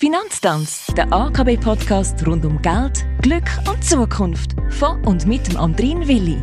Finanztanz, der AKB-Podcast rund um Geld, Glück und Zukunft. Von und mit dem Andrin Willi.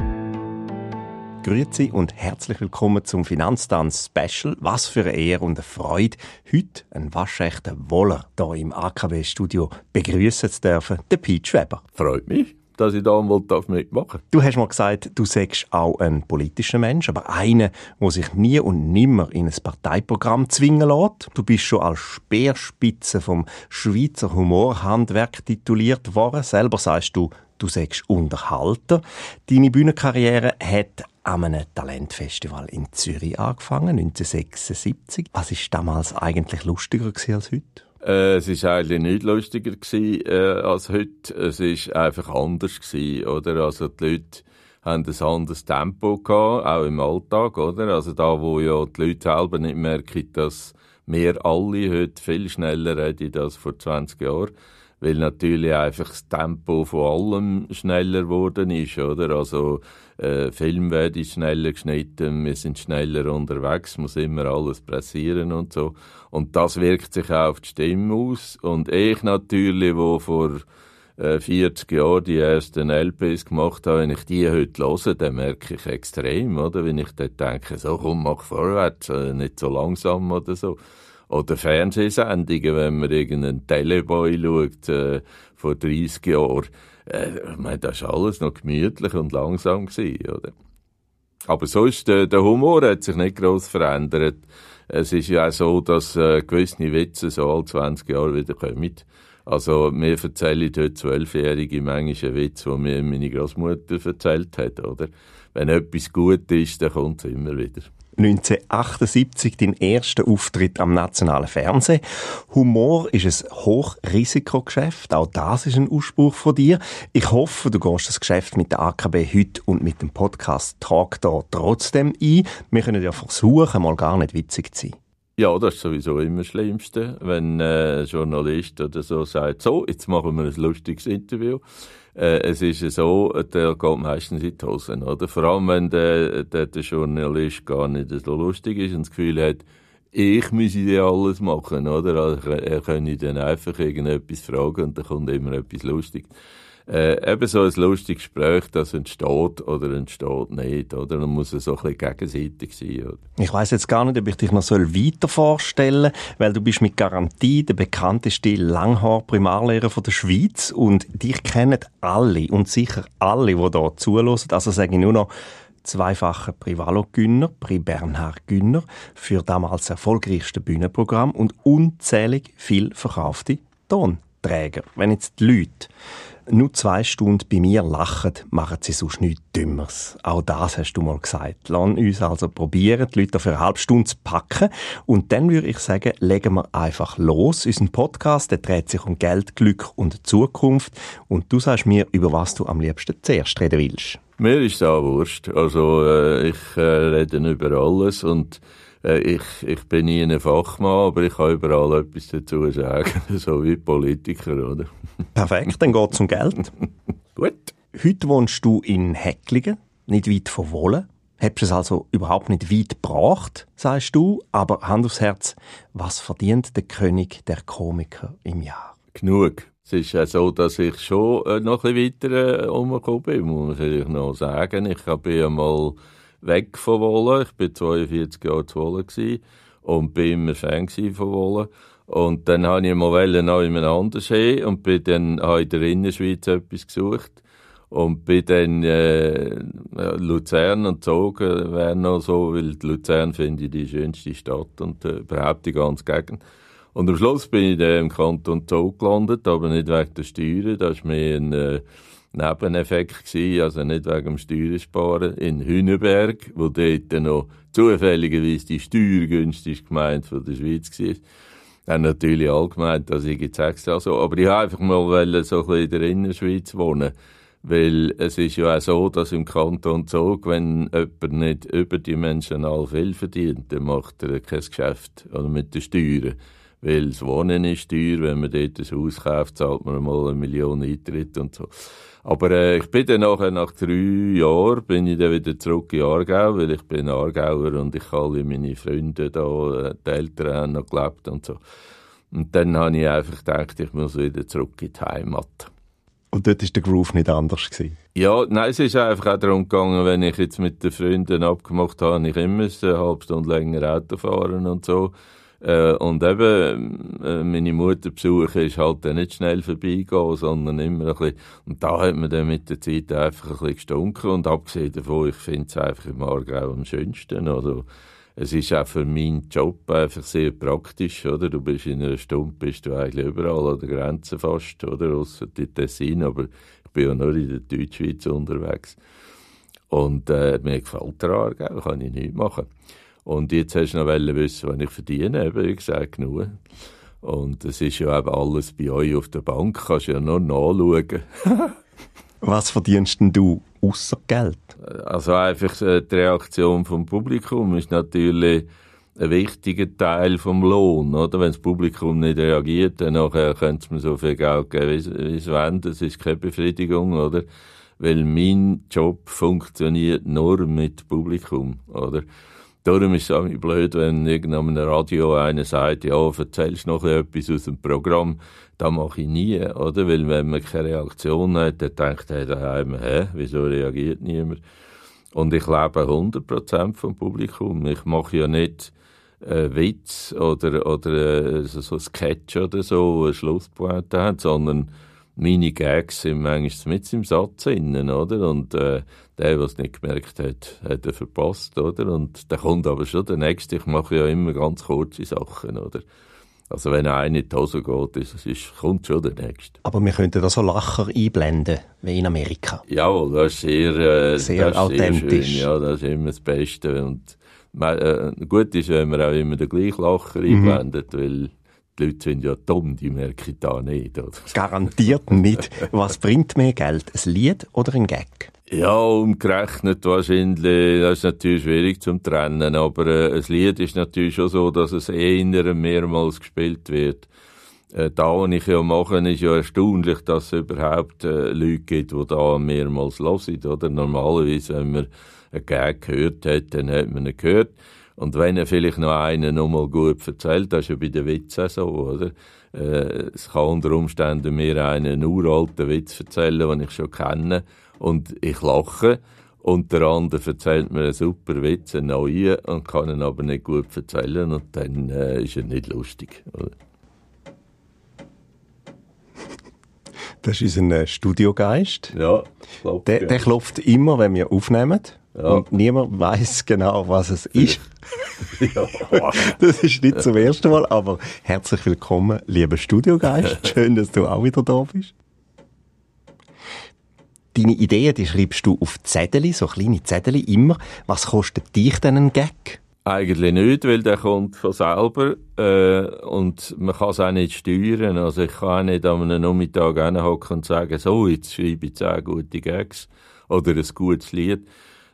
Grüezi und herzlich willkommen zum Finanztanz-Special. Was für eine Ehre und eine Freude, heute einen waschechten Woller hier im AKB-Studio begrüßen zu dürfen, den Pete Schweber. Freut mich dass ich da mitmachen Du hast mal gesagt, du sagst auch ein politischer Mensch, aber einer, der sich nie und nimmer in ein Parteiprogramm zwingen lässt. Du bist schon als Speerspitze vom Schweizer Humorhandwerk tituliert worden. Selber sagst du, du sagst Unterhalter. Deine Bühnenkarriere hat an einem Talentfestival in Zürich angefangen, 1976. Was ist damals eigentlich lustiger als heute? Äh, es war eigentlich nicht lustiger gewesen, äh, als heute. Es war einfach anders gewesen, oder? Also die Leute haben ein anderes Tempo gehabt, auch im Alltag, oder? Also da, wo ja die Leute selber nicht merken, dass wir alle heute viel schneller reden als vor 20 Jahren weil natürlich einfach das Tempo von allem schneller geworden ist, oder? Also, äh, Film wird schneller geschnitten, wir sind schneller unterwegs, muss immer alles pressieren und so. Und das wirkt sich auch auf die Stimme aus. Und ich natürlich, wo vor äh, 40 Jahren die ersten LPs gemacht habe, wenn ich die heute höre, dann merke ich extrem, oder? Wenn ich dort denke, so komm, mach vorwärts, äh, nicht so langsam oder so. Oder Fernsehsendungen, wenn man irgendeinen Teleboy schaut, äh, vor 30 Jahren. Äh, ich meine, das war alles noch gemütlich und langsam gewesen, oder? Aber sonst, äh, der Humor hat sich nicht gross verändert. Es ist ja auch so, dass äh, gewisse Witze so alle 20 Jahre wieder kommen. Also, mir erzählen heute Zwölfjährige manchmal einen Witz, den mir meine Großmutter erzählt hat, oder? Wenn etwas gut ist, dann kommt es immer wieder. 1978 dein erster Auftritt am nationalen Fernsehen. Humor ist ein Hochrisikogeschäft. Auch das ist ein Ausspruch von dir. Ich hoffe, du gehst das Geschäft mit der AKB heute und mit dem Podcast Talk da trotzdem ein. Wir können ja versuchen, mal gar nicht witzig zu sein. Ja, das ist sowieso immer das Schlimmste, wenn ein Journalist oder so sagt, so, jetzt machen wir ein lustiges Interview. Äh, es ist so, der geht meistens in die Hosen, oder? Vor allem, wenn der, der, der Journalist gar nicht so lustig ist und das Gefühl hat, ich müsse ja alles machen, oder? Also, er könnte dann einfach irgendetwas fragen und dann kommt immer etwas Lustiges äh, eben so ein lustiges Gespräch, das entsteht oder entsteht nicht, oder? Dann muss es so ein bisschen gegenseitig sein, oder? Ich weiss jetzt gar nicht, ob ich dich noch weiter vorstellen soll, weil du bist mit Garantie der bekannteste Langhaar-Primarlehrer der Schweiz und dich kennen alle und sicher alle, die hier zuhören. Also sage ich nur noch, zweifacher Privalo-Günner, Pri Bernhard Günner, für damals erfolgreichste Bühnenprogramm und unzählig viel verkaufte Tonträger. Wenn jetzt die Leute nur zwei Stunden bei mir lachen, machen sie sonst nichts Dümmeres. Auch das hast du mal gesagt. Lass uns also probieren, die Leute für eine halbe Stunde zu packen. Und dann würde ich sagen, legen wir einfach los. Unser Podcast der dreht sich um Geld, Glück und Zukunft. Und du sagst mir, über was du am liebsten zuerst reden willst. Mir ist das auch wurscht. Also, äh, ich äh, rede über alles und ich, ich bin nie ein Fachmann, aber ich kann überall etwas dazu sagen, so wie Politiker, oder? Perfekt, dann geht es um Geld. Gut. Heute wohnst du in Häcklingen, nicht weit von Wohlen. Hättest es also überhaupt nicht weit gebracht, sagst du, aber Hand aufs Herz, was verdient der König der Komiker im Jahr? Genug. Es ist ja so, dass ich schon äh, noch ein bisschen weiter äh, umgekommen bin, muss man vielleicht noch sagen. Ich bin einmal weg von Wolle. Ich bin 42 Jahre zu Wolle und bin immer Fan von Wolle. Und dann habe ich mal noch in einem anderen See und bin dann habe in der Innerschweiz etwas gesucht und bin dann äh, Luzern und Zug wäre noch so, weil Luzern finde ich die schönste Stadt und äh, überhaupt die ganze Gegend. Und am Schluss bin ich dann im Kanton Zug gelandet, aber nicht wegen der Steuern, das ist mehr ein äh, Nebeneffekt gewesen, also nicht wegen dem Steuersparen, in Hüneberg, wo dort noch zufälligerweise die steuergünstigste Gemeinde von der Schweiz war. Haben natürlich alle gemeint, dass ich jetzt extra so. Aber ich wollte einfach mal so ein bisschen in der Innerschweiz wohnen. Weil es ist ja auch so, dass im Kanton Zug, wenn jemand nicht überdimensional viel verdient, dann macht er kein Geschäft oder mit den Steuern. Weil das Wohnen ist teuer, wenn man dort ein Haus kauft, zahlt man mal eine Million Eintritt und so. Aber äh, ich bin dann nachher, nach drei Jahren, bin ich dann wieder zurück in Aargau, weil ich bin Aargauer und ich alle meine Freunde da, äh, die Eltern haben noch gelebt und so. Und dann habe ich einfach gedacht, ich muss wieder zurück in die Heimat. Und dort war der Groove nicht anders? Gewesen. Ja, nein, es ist einfach auch darum gegangen, wenn ich jetzt mit den Freunden abgemacht habe, ich immer eine halbe Stunde länger Auto fahren und so. Äh, und eben, äh, meine Mutter besuchen ist halt dann nicht schnell vorbeigehen, sondern immer ein bisschen, und da hat man dann mit der Zeit einfach ein bisschen gestunken und abgesehen davon, ich finde es einfach im Aargau am schönsten, also, es ist auch für meinen Job einfach sehr praktisch, oder? Du bist in einer Stunde, bist du eigentlich überall an der Grenze fast, oder? Ausser die Tessin, aber ich bin ja nur in der Deutschschweiz unterwegs. Und äh, mir gefällt der Aargau, kann ich nicht machen. Und jetzt hast du noch wissen, was ich verdiene, eben, wie gesagt, genug. Und es ist ja eben alles bei euch auf der Bank, kannst du ja noch nachschauen. Was verdienst denn du außer Geld? Also einfach äh, die Reaktion vom Publikum ist natürlich ein wichtiger Teil vom Lohn, oder? Wenn das Publikum nicht reagiert, dann nachher könnte es mir so viel Geld geben, wie es wollen. Das ist keine Befriedigung, oder? Weil mein Job funktioniert nur mit Publikum, oder? Darum ist es auch blöd, wenn irgendeinem Radio einer sagt, ja, erzählst noch etwas aus dem Programm. Das mache ich nie, oder? Weil wenn man keine Reaktion hat, dann denkt er daheim, hä, wieso reagiert niemand? Und ich lebe 100% vom Publikum. Ich mache ja nicht äh, Witz oder, oder äh, so, so Sketch oder so, ein Schlusspointe hat, sondern meine Gags sind manchmal mit im Satz innen, oder? Und äh, der, der es nicht gemerkt hat, hat er verpasst, oder? Und da kommt aber schon der Nächste. Ich mache ja immer ganz kurze Sachen, oder? Also wenn einer in die Hose geht, ist, ist, kommt schon der Nächste. Aber wir könnten da so Lacher einblenden, wie in Amerika. Ja, das ist sehr, äh, sehr das authentisch. Sehr schön. Ja, das ist immer das Beste. Und äh, gut ist, wenn man auch immer den gleichen Lacher mhm. einblendet, weil die Leute sind ja dumm, die merken da nicht. Oder? Garantiert nicht. Was bringt mehr Geld, ein Lied oder ein Gag? Ja, umgerechnet wahrscheinlich, das ist natürlich schwierig zum trennen, aber äh, ein Lied ist natürlich schon so, dass es eher mehrmals gespielt wird. Äh, da, was ich ja mache, ist ja erstaunlich, dass es überhaupt äh, Leute gibt, die da mehrmals hören, oder? Normalerweise, wenn man einen Gag gehört hat, dann hat man ihn gehört. Und wenn er vielleicht noch einen nochmal gut erzählt, das ist ja bei den Witzen so, oder? Äh, es kann unter Umständen mir einen uralten Witz erzählen, den ich schon kenne, und ich lache, und der andere erzählt mir einen super Witz, einen neuen, und kann ihn aber nicht gut erzählen, und dann äh, ist er nicht lustig, oder? Das ist unser äh, Studiogeist. Ja, klopft, der, der klopft immer, wenn wir aufnehmen. Ja. Und niemand weiß genau, was es ist. ja. Das ist nicht zum ersten Mal, aber herzlich willkommen, lieber Studiogeist. Schön, dass du auch wieder da bist. Deine Ideen, die schreibst du auf Zettel, so kleine Zettel immer. Was kostet dich denn ein Gag? Eigentlich nicht, weil der kommt von selber äh, und man kann es auch nicht steuern. Also ich kann auch nicht an einem Nachmittag hinhocken und sagen, so, jetzt schreibe ich zehn gute Gags oder ein gutes Lied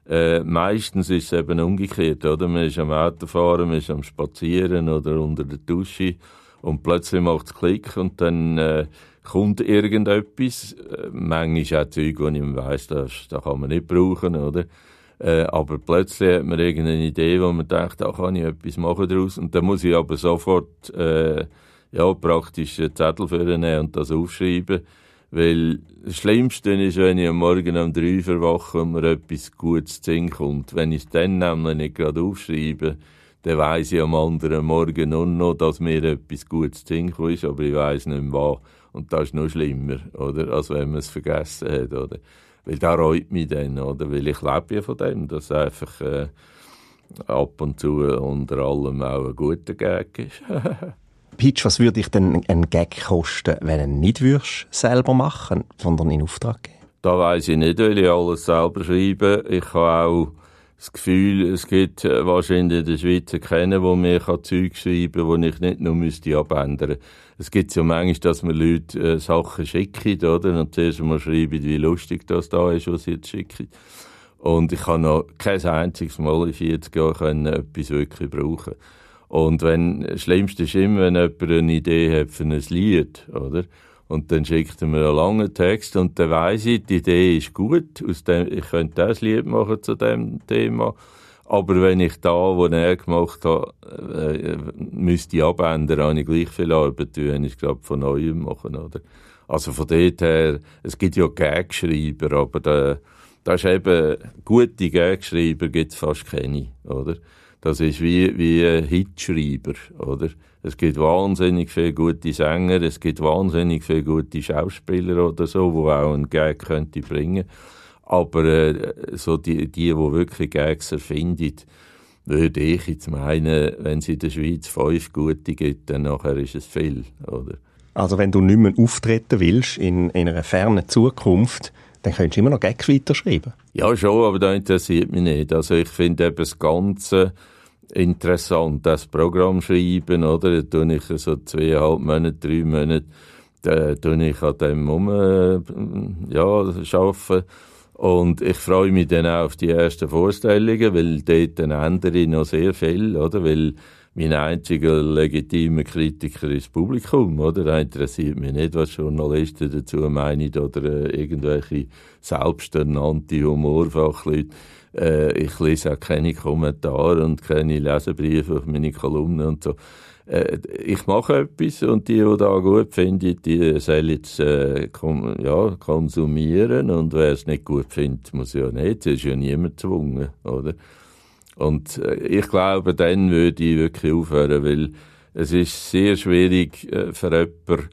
äh, meistens ist es eben umgekehrt, oder? Man ist am Autofahren, man ist am Spazieren oder unter der Dusche und plötzlich macht es Klick und dann äh, kommt irgendetwas. Äh, manchmal auch Zeug, wo ich weiss, das, das kann man nicht brauchen, oder? Äh, aber plötzlich hat man irgendeine Idee, wo man denkt, da kann ich etwas machen daraus. Und dann muss ich aber sofort, äh, ja, praktisch einen Zettel für nehmen und das aufschreiben. Weil das Schlimmste ist, wenn ich am Morgen um drei verwache und mir etwas Gutes zu kommt. Wenn ich es dann nämlich nicht gerade aufschreibe, dann weiss ich am anderen Morgen nur noch, dass mir etwas Gutes zu ist, aber ich weiss nicht mehr was. Und das ist noch schlimmer, oder? Als wenn man es vergessen hat, oder? Weil da reut mich dann, oder? Weil ich lebe ja von dem, dass einfach äh, ab und zu unter allem auch ein guter Gag ist. Pitch, was würde ich denn ein Gag kosten, wenn du ihn nicht würdest selber machen, sondern in Auftrag geben? Da weiss ich nicht, weil ich alles selber schreibe. Ich habe auch das Gefühl, es gibt äh, wahrscheinlich in der Schweiz keinen, der mir Zeug schreiben kann, die ich nicht nur müsste abändern Es gibt ja manchmal, dass mir Leute äh, Sachen schicken, oder? Und zuerst einmal schreiben, wie lustig das da ist, was sie jetzt schicken. Und ich kann noch kein einziges Mal in 40 Jahren etwas wirklich brauchen. Und wenn, das Schlimmste ist immer, wenn jemand eine Idee hat für ein Lied, oder? Und dann schickt er mir einen langen Text und dann weiss ich, die Idee ist gut, aus dem, ich könnte das Lied machen zu dem Thema, Aber wenn ich da, wo er gemacht hat, äh, müsste abändern, habe ich gleich viel Arbeit, wenn ich gerade von Neuem machen, oder? Also von dort her, es gibt ja Gagschreiber, aber da, da ist eben, gute Gagschreiber gibt es fast keine, oder? Das ist wie, wie Hitschreiber, oder? Es gibt wahnsinnig viele gute Sänger, es gibt wahnsinnig viele gute Schauspieler oder so, wo auch einen Gag könnte bringen. Aber äh, so die, die, die wirklich Gags erfinden, würde ich jetzt meinen, wenn es in der Schweiz fünf gute gibt, dann nachher ist es viel, oder? Also wenn du nicht mehr auftreten willst in, in einer fernen Zukunft, dann könntest du immer noch Gags weiterschreiben. Ja, schon, aber das interessiert mich nicht. Also ich finde eben das Ganze interessant, das Programm schreiben, oder? Da tue ich so zweieinhalb Monate, drei Monate, da tue ich an dem um, äh, ja, arbeiten. Und ich freue mich dann auch auf die ersten Vorstellungen, weil dort ändere ich noch sehr viel, oder? Weil mein einziger legitimer Kritiker ist das Publikum, oder? Da interessiert mich nicht, was Journalisten dazu meinen oder äh, irgendwelche selbsternannte Humorfachleute. Äh, ich lese auch keine Kommentare und keine Leserbriefe auf meine Kolumnen und so. Äh, ich mache etwas und die, die da gut finden, die sollen jetzt äh, ja, konsumieren und wer es nicht gut findet, muss ja nicht. Es ist ja niemand gezwungen, oder? Und äh, ich glaube, dann würde ich wirklich aufhören, weil es ist sehr schwierig äh, für jemanden,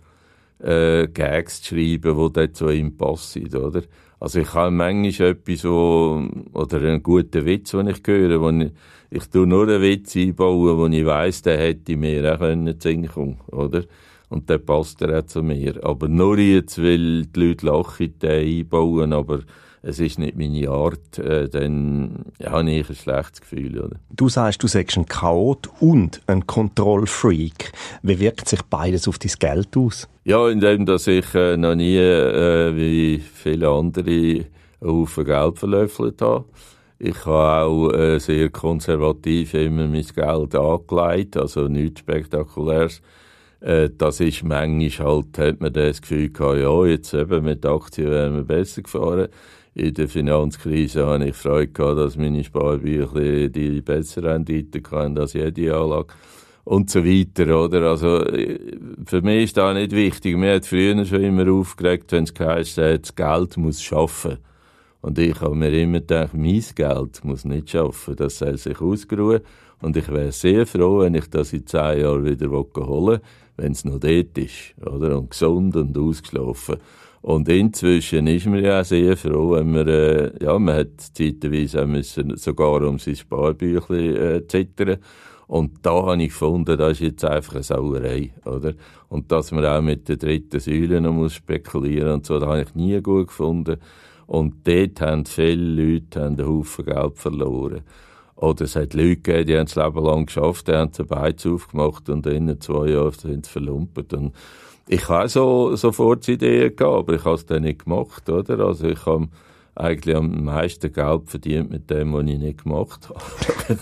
äh, Gags zu schreiben, die dort zu ihm passen, oder? Also ich habe manchmal etwas, wo, oder einen guten Witz, den ich höre, wo ich, ich tue nur einen Witz einbauen, wo ich weiss, der hätte mir auch können singen oder? Und der passt er auch zu mir. Aber nur jetzt, weil die Leute lachen, den einbauen, aber es ist nicht meine Art, äh, dann habe ich ein schlechtes Gefühl. Oder? Du sagst, du sagst ein Chaot und ein Kontrollfreak. Wie wirkt sich beides auf dein Geld aus? Ja, indem dass ich äh, noch nie, äh, wie viele andere, auf Geld verlöffelt habe. Ich habe auch äh, sehr konservativ immer mein Geld angelegt, also nichts Spektakuläres. Äh, das ist manchmal halt, hat man das Gefühl gehabt, ja, jetzt eben mit Aktien wären wir besser gefahren in der Finanzkrise habe ich Freude gehabt, dass meine Sparbücher die bessere Rendite hatten als jede Anlage und so weiter, oder? Also, für mich ist das nicht wichtig. Mir hat früher schon immer aufgeregt, wenn es geheißen hat, das Geld muss schaffen. Und ich habe mir immer gedacht, mein Geld muss nicht schaffen, das soll sich ausgeruhen. Und ich wäre sehr froh, wenn ich das in zehn Jahren wieder holen will, wenn es noch dort ist, oder? Und gesund und ausgeschlafen. Und inzwischen ist man ja auch sehr froh, wenn man, äh, ja, man hat zeitweise müssen sogar um sein Sparbüchlein äh, zittern. Und da habe ich gefunden, das ist jetzt einfach eine Sauerei, oder? Und dass man auch mit der dritten Säule noch muss spekulieren und so, das habe ich nie gut gefunden. Und dort haben viele Leute einen Haufen Geld verloren. Oder es hat Leute gegeben, die haben das Leben lang geschafft, die haben sie Beiz aufgemacht und in zwei Jahren sind sie verlumpert. Und ich habe so sofort Ideen gehabt, aber ich habe es dann nicht gemacht, oder? Also ich habe eigentlich am meisten Geld verdient mit dem, was ich nicht gemacht habe.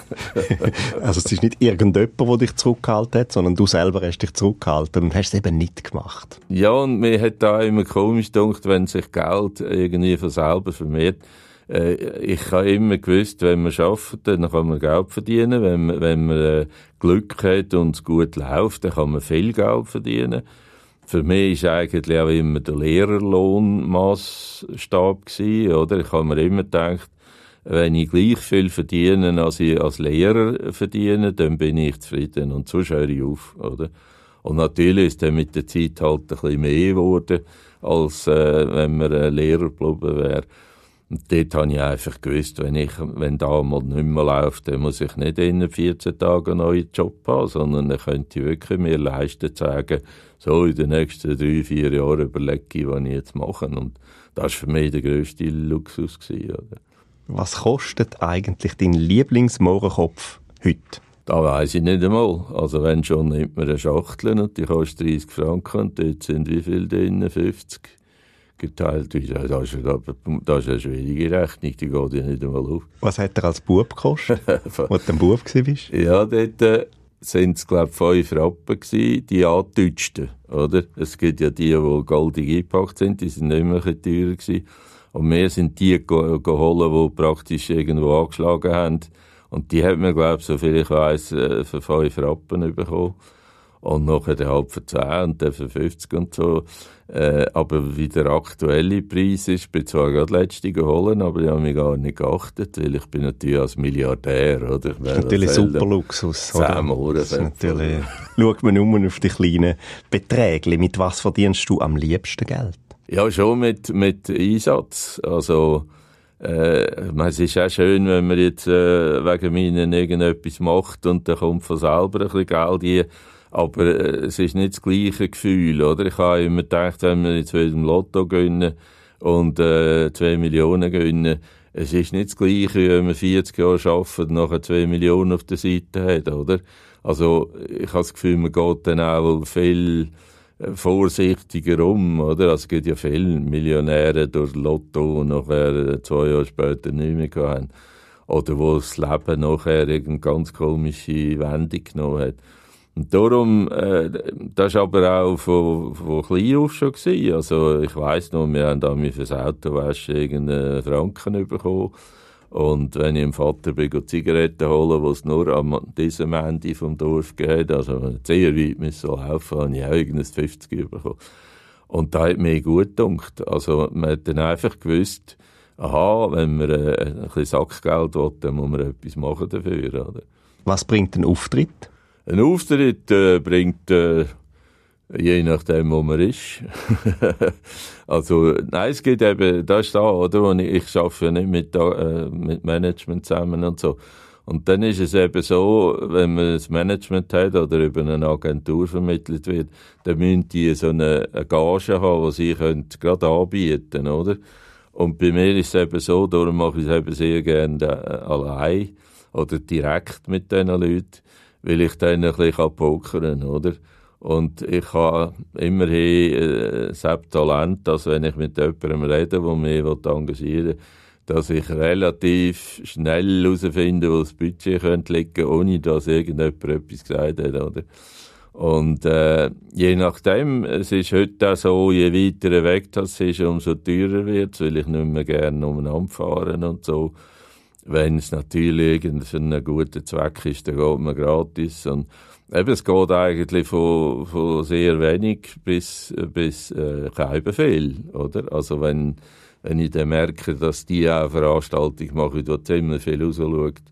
also es ist nicht irgendjemand, der dich zurückgehalten hat, sondern du selber hast dich zurückgehalten und hast es eben nicht gemacht. Ja, und mir hat da immer komisch gedacht, wenn sich Geld irgendwie von selber vermehrt. Äh, ich habe immer gewusst, wenn man arbeitet, dann kann man Geld verdienen. Wenn man, wenn man äh, Glück hat und es gut läuft, dann kann man viel Geld verdienen. Für mich ist eigentlich auch immer der Lehrerlohnmaßstab gewesen, oder? Ich habe mir immer gedacht, wenn ich gleich viel verdiene, als ich als Lehrer verdiene, dann bin ich zufrieden und so höre ich auf, oder? Und natürlich ist dann mit der Zeit halt ein bisschen mehr geworden, als äh, wenn man ein Lehrer geblieben wäre. Und dort habe ich einfach gewusst, wenn, ich, wenn da mal nicht mehr läuft, dann muss ich nicht in 14 Tagen einen neuen Job haben, sondern dann könnte ich wirklich mir leisten zu sagen, so in den nächsten drei, vier Jahren überlege ich, was ich jetzt mache. Und das war für mich der grösste Luxus. Gewesen, oder? Was kostet eigentlich dein Lieblingsmorgenkopf heute? Da weiss ich nicht einmal. Also wenn schon, nimmt man eine Schachtel und die kostet 30 Franken und dort sind wie viel drin? 50 geteilt. Das ist, das ist eine schwierige Rechnung, die geht ja nicht einmal auf. Was hat er als Bub gekostet, als du ein Bub warst? Ja, dort äh, sind es, glaube ich, fünf Rappen gewesen, die angedeutschten, oder? Es gibt ja die, die goldig eingepackt sind, die sind nicht mehr teurer gewesen. Und wir sind die geholt, die praktisch irgendwo angeschlagen haben. Und die hat man, glaube ich, so viel ich weiss, äh, für 5 Rappen bekommen. Und nachher halb für 10 und der für 50 und so. Äh, aber wie der aktuelle Preis ist, bin zwar gerade letzte geholt, aber ich habe mich gar nicht geachtet, weil ich bin natürlich als Milliardär, oder? Ich das ist natürlich super Luxus, oder? Das ist natürlich, schaut man nur auf die kleinen Beträge. Mit was verdienst du am liebsten Geld? Ja, schon mit, mit Einsatz. Also, äh, es ist auch schön, wenn man jetzt äh, wegen meinen irgendetwas macht und dann kommt von selber ein bisschen Geld hier. Aber äh, es ist nicht das gleiche Gefühl, oder? Ich habe immer gedacht, wenn wir jetzt wieder im Lotto gewinnen und äh, 2 Millionen gewinnen, es ist nicht das Gleiche, wenn man 40 Jahre arbeitet und nachher 2 Millionen auf der Seite hat, oder? Also, ich habe das Gefühl, man geht dann auch viel äh, vorsichtiger um, oder? Also, es gibt ja viele Millionäre durch Lotto und nachher äh, zwei Jahre später nicht mehr gehabt Oder wo das Leben nachher eine ganz komische Wendung genommen hat. Und darum, äh, das war aber auch von, von klein auf schon gewesen. Also, ich weiss noch, wir haben da fürs Autowaschen irgendeinen Franken bekommen. Und wenn ich dem Vater bin, Zigaretten holen, die es nur an diesem Ende vom Dorf geht, also sehr weit müssen laufen, habe ich auch irgendein 50 bekommen. Und da hat mir gut gedacht. Also, man hat dann einfach gewusst, aha, wenn man äh, ein bisschen Sackgeld will, dann muss man etwas machen dafür, oder? Was bringt ein Auftritt? Ein Auftritt äh, bringt, äh, je nachdem, wo man ist. also, nein, es geht eben, das ist da, oder, wo ich, ich arbeite nicht mit, äh, mit Management zusammen und so. Und dann ist es eben so, wenn man das Management hat oder über eine Agentur vermittelt wird, dann müssen die so eine, eine Gage haben, die sie können gerade anbieten, oder? Und bei mir ist es eben so, darum mache ich es eben sehr gerne äh, allein oder direkt mit diesen Leuten weil ich dann ein bisschen pokern kann, oder? Und ich habe immerhin äh, selbst Talent, dass wenn ich mit jemandem rede, der mich engagieren will, dass ich relativ schnell herausfinde, wo das Budget könnte liegen ohne dass irgendjemand etwas gesagt hat, oder? Und äh, je nachdem, es ist heute auch so, je weiter weg das ist, umso teurer wird weil ich nicht mehr gerne umeinander fahren und so. Wenn es natürlich für einen guten Zweck ist, dann geht man gratis. Und eben, es geht eigentlich von, von sehr wenig bis, bis äh, kein Befehl, oder? Also wenn, wenn ich dann merke, dass die auch eine Veranstaltung machen, die ziemlich viel rausschaut,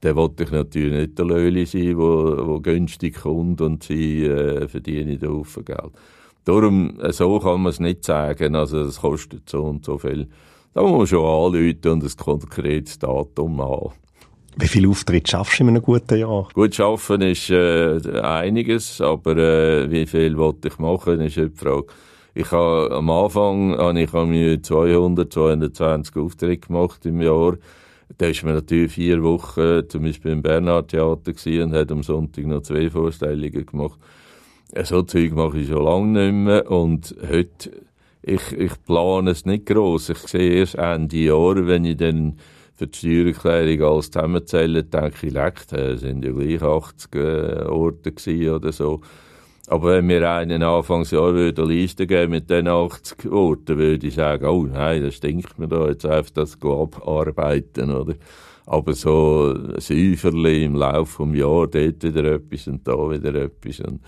dann wollte ich natürlich nicht der Löli sein, wo, wo günstig kommt und sie äh, verdienen da Haufen Geld. Darum, äh, so kann man es nicht sagen, also es kostet so und so viel. Da muss man schon anrufen und ein konkretes Datum haben. Wie viele Auftritte schaffst du in einem guten Jahr? Gut schaffen ist äh, einiges, aber äh, wie viel wollte ich machen, ist die Frage. Ich habe am Anfang habe ich mir 200, 220 Aufträge gemacht im Jahr. Da ist man natürlich vier Wochen zum Beispiel im Bernhard Theater und hat am Sonntag noch zwei Vorstellungen gemacht. So Zeug mache ich schon lange nicht mehr und heute ich, ich plane es nicht groß. Ich sehe erst Ende Jahr, wenn ich dann für die Steuererklärung alles zusammenzähle, denke ich, leckt, es sind ja gleich 80 äh, Orte oder so. Aber wenn mir einen Anfangsjahr eine Liste geben mit den 80 Orten, würde ich sagen, oh nein, das stinkt mir da jetzt einfach das abarbeiten, oder? Aber so ein Säuferli im Laufe des Jahres, dort wieder etwas und da wieder etwas. Und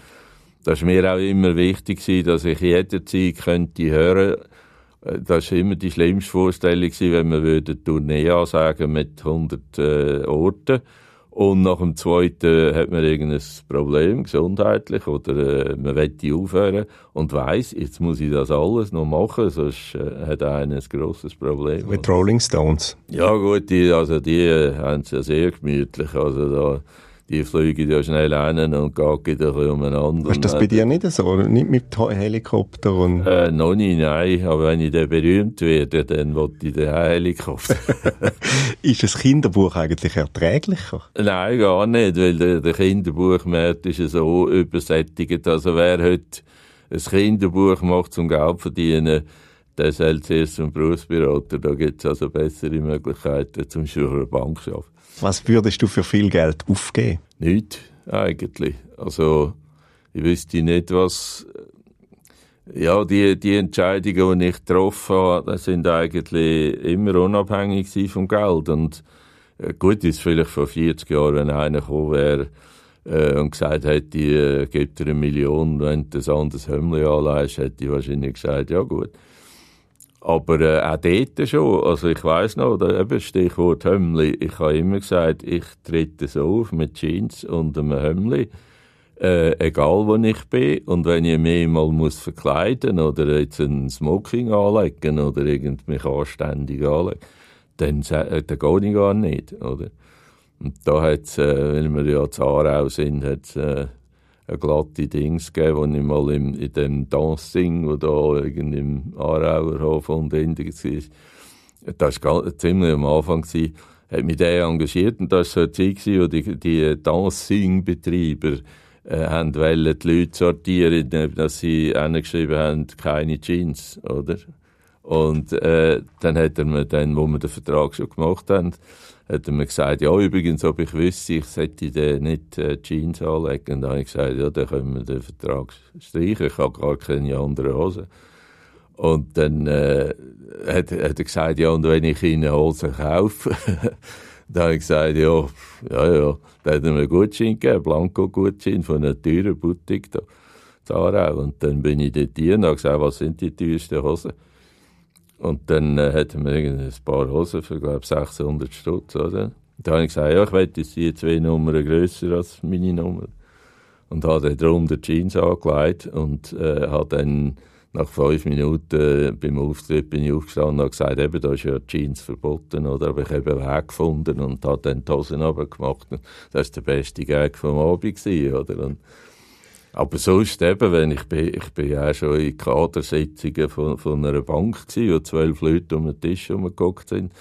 das war mir auch immer wichtig, dass ich jederzeit könnte hören das war immer die schlimmste Vorstellung, wenn wir eine Tournee ansagen mit 100 äh, Orten und nach dem zweiten hat man irgendein Problem, gesundheitlich, oder äh, man will aufhören und weiss, jetzt muss ich das alles noch machen, sonst äh, hat einer ein grosses Problem. Mit Rolling Stones? Ja gut, die, also die äh, haben es ja sehr gemütlich, also da die fliegen ja schnell hin und gehen bisschen umeinander. Ist das bei dir nicht so? Nicht mit Helikopter? Und äh, noch nicht, nein. Aber wenn ich dann berühmt werde, dann wollte ich den Helikopter. ist das Kinderbuch eigentlich erträglicher? Nein, gar nicht, weil der, der Kinderbuchmarkt ist so übersättigt. Also wer heute ein Kinderbuch macht zum Geld verdienen, der soll zuerst zum Berufsberater. Da gibt es also bessere Möglichkeiten zum Schuher Bank arbeiten. Was würdest du für viel Geld aufgeben? Nicht, eigentlich. Also, ich wüsste nicht, was, ja, die, die Entscheidungen, die ich getroffen habe, sind eigentlich immer unabhängig vom Geld. Und Äh, gut ist vielleicht vor 40 Jahren, wenn einer gekommen wäre äh, und gesagt hätte, äh, gib dir eine Million, wenn du ein anderes Hömmli anleihst, hätte ich wahrscheinlich gesagt, ja gut. Aber äh, auch dort schon, also ich weiss noch, eben Stichwort Hömmli, ich habe immer gesagt, ich trete so auf mit Jeans und einem Hömmli, äh, egal wo ich bin, und wenn ich mich mal muss verkleiden oder jetzt ein Smoking anlegen oder mich anständig anlegen, dann, äh, dann gehe ich gar nicht, oder? Und da hat es, äh, wenn wir ja zu sind, hat es äh, glatte Dings gegeben, wo ich mal im, in dem Dancing, wo da irgendwie im Aarauer Hof und Ende war, das war ziemlich am Anfang, gewesen, hat mich der engagiert und das war so eine Zeit, wo die, die Dancing-Betreiber äh, die Leute sortieren, dass sie geschrieben haben, keine Jeans, oder? Und äh, dann hat er mir dann, wo wir den Vertrag schon gemacht haben, hat er mir gesagt, ja, übrigens, ob ich wüsste, ich sollte den nicht äh, Jeans anlegen. Und dann habe ich gesagt, ja, dann können wir den Vertrag streichen, ich habe gar keine andere Hose. Und dann äh, hat, hat er gesagt, ja, und wenn ich Ihnen Hose kaufe, dann habe ich gesagt, ja, ja, ja, dann hat er mir einen Gutschein gegeben, Blanko-Gutschein von einer teuren Boutique da, Zarau. Und dann bin ich dort hier und habe gesagt, was sind die teuersten Hosen? Und dann äh, hatten wir ein paar Hosen für, glaube ich, 600 Stutz, oder? Da habe ich gesagt, ja, ich wette, die zwei Nummern grösser als meine Nummer. Und habe dann darum die Jeans angelegt und äh, habe dann nach fünf Minuten äh, beim Auftritt bin ich aufgestanden und habe gesagt, eben, da ist ja Jeans verboten, oder? Aber ich habe einen Weg gefunden und habe dann die Hosen runtergemacht. Das war der beste Gag vom Abend, oder? Und aber sonst eben, wenn ich bin, ich bin ja schon in Kadersitzungen von, von einer Bank gewesen, wo zwölf Leute um den Tisch herumgeguckt sind,